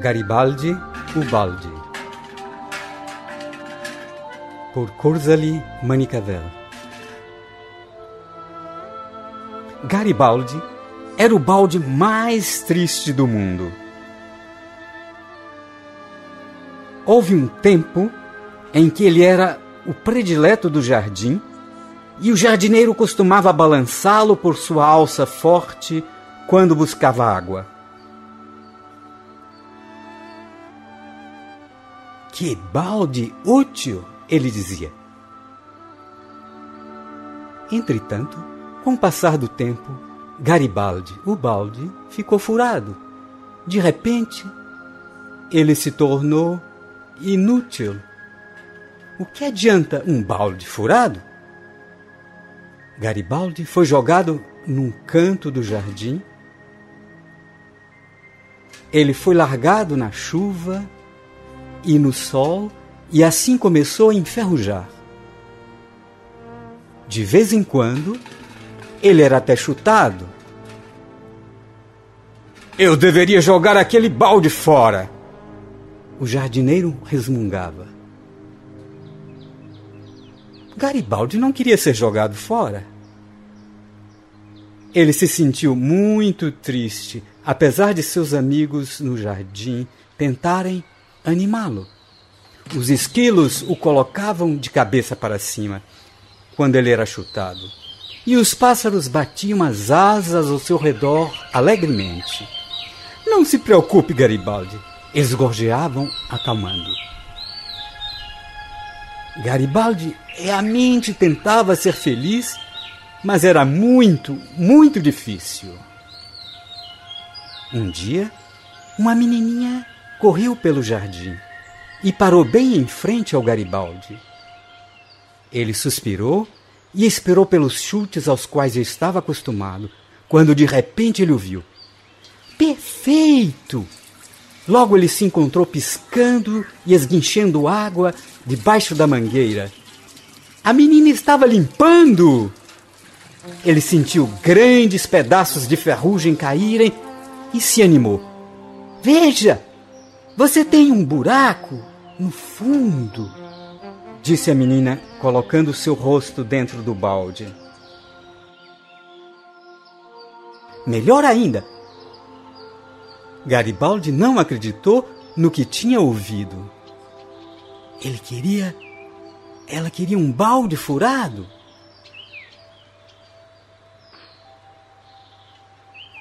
Garibaldi Ubaldi por Curzali Manicavel Garibaldi era o balde mais triste do mundo. Houve um tempo em que ele era o predileto do jardim e o jardineiro costumava balançá-lo por sua alça forte quando buscava água. Que balde útil! ele dizia. Entretanto, com o passar do tempo, Garibaldi, o balde, ficou furado. De repente, ele se tornou inútil. O que adianta um balde furado? Garibaldi foi jogado num canto do jardim. Ele foi largado na chuva e no sol e assim começou a enferrujar. De vez em quando, ele era até chutado. Eu deveria jogar aquele balde fora. O jardineiro resmungava. Garibaldi não queria ser jogado fora. Ele se sentiu muito triste, apesar de seus amigos no jardim tentarem animá-lo. Os esquilos o colocavam de cabeça para cima quando ele era chutado, e os pássaros batiam as asas ao seu redor alegremente. Não se preocupe, Garibaldi, eles gorjeavam, acalmando. Garibaldi realmente tentava ser feliz, mas era muito, muito difícil. Um dia, uma menininha correu pelo jardim e parou bem em frente ao Garibaldi. Ele suspirou e esperou pelos chutes aos quais estava acostumado, quando de repente ele o viu. Perfeito! Logo ele se encontrou piscando e esguinchando água debaixo da mangueira. A menina estava limpando! Ele sentiu grandes pedaços de ferrugem caírem e se animou. Veja! Você tem um buraco no fundo, disse a menina, colocando seu rosto dentro do balde. Melhor ainda, Garibaldi não acreditou no que tinha ouvido. Ele queria. Ela queria um balde furado.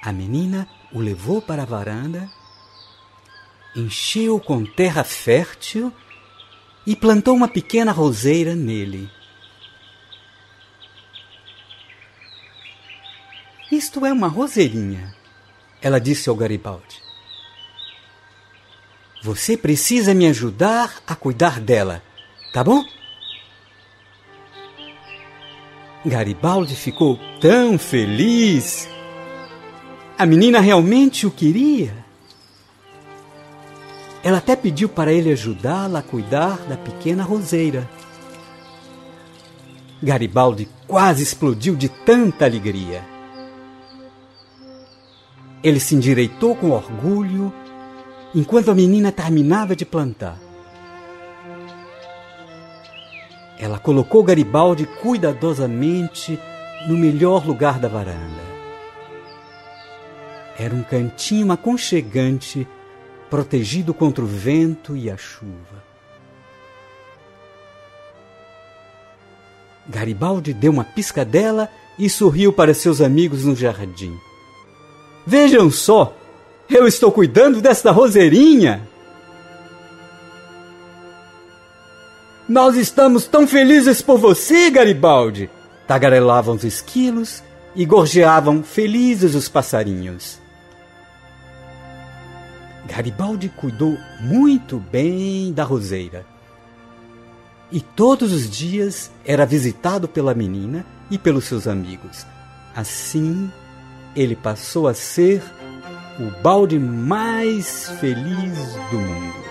A menina o levou para a varanda encheu com terra fértil e plantou uma pequena roseira nele. Isto é uma roseirinha, ela disse ao Garibaldi. Você precisa me ajudar a cuidar dela, tá bom? Garibaldi ficou tão feliz. A menina realmente o queria. Ela até pediu para ele ajudá-la a cuidar da pequena roseira. Garibaldi quase explodiu de tanta alegria. Ele se endireitou com orgulho enquanto a menina terminava de plantar. Ela colocou Garibaldi cuidadosamente no melhor lugar da varanda. Era um cantinho aconchegante protegido contra o vento e a chuva. Garibaldi deu uma piscadela e sorriu para seus amigos no jardim. Vejam só, eu estou cuidando desta roseirinha. Nós estamos tão felizes por você, Garibaldi! Tagarelavam os esquilos e gorjeavam felizes os passarinhos. Garibaldi cuidou muito bem da roseira. E todos os dias era visitado pela menina e pelos seus amigos. Assim, ele passou a ser o balde mais feliz do mundo.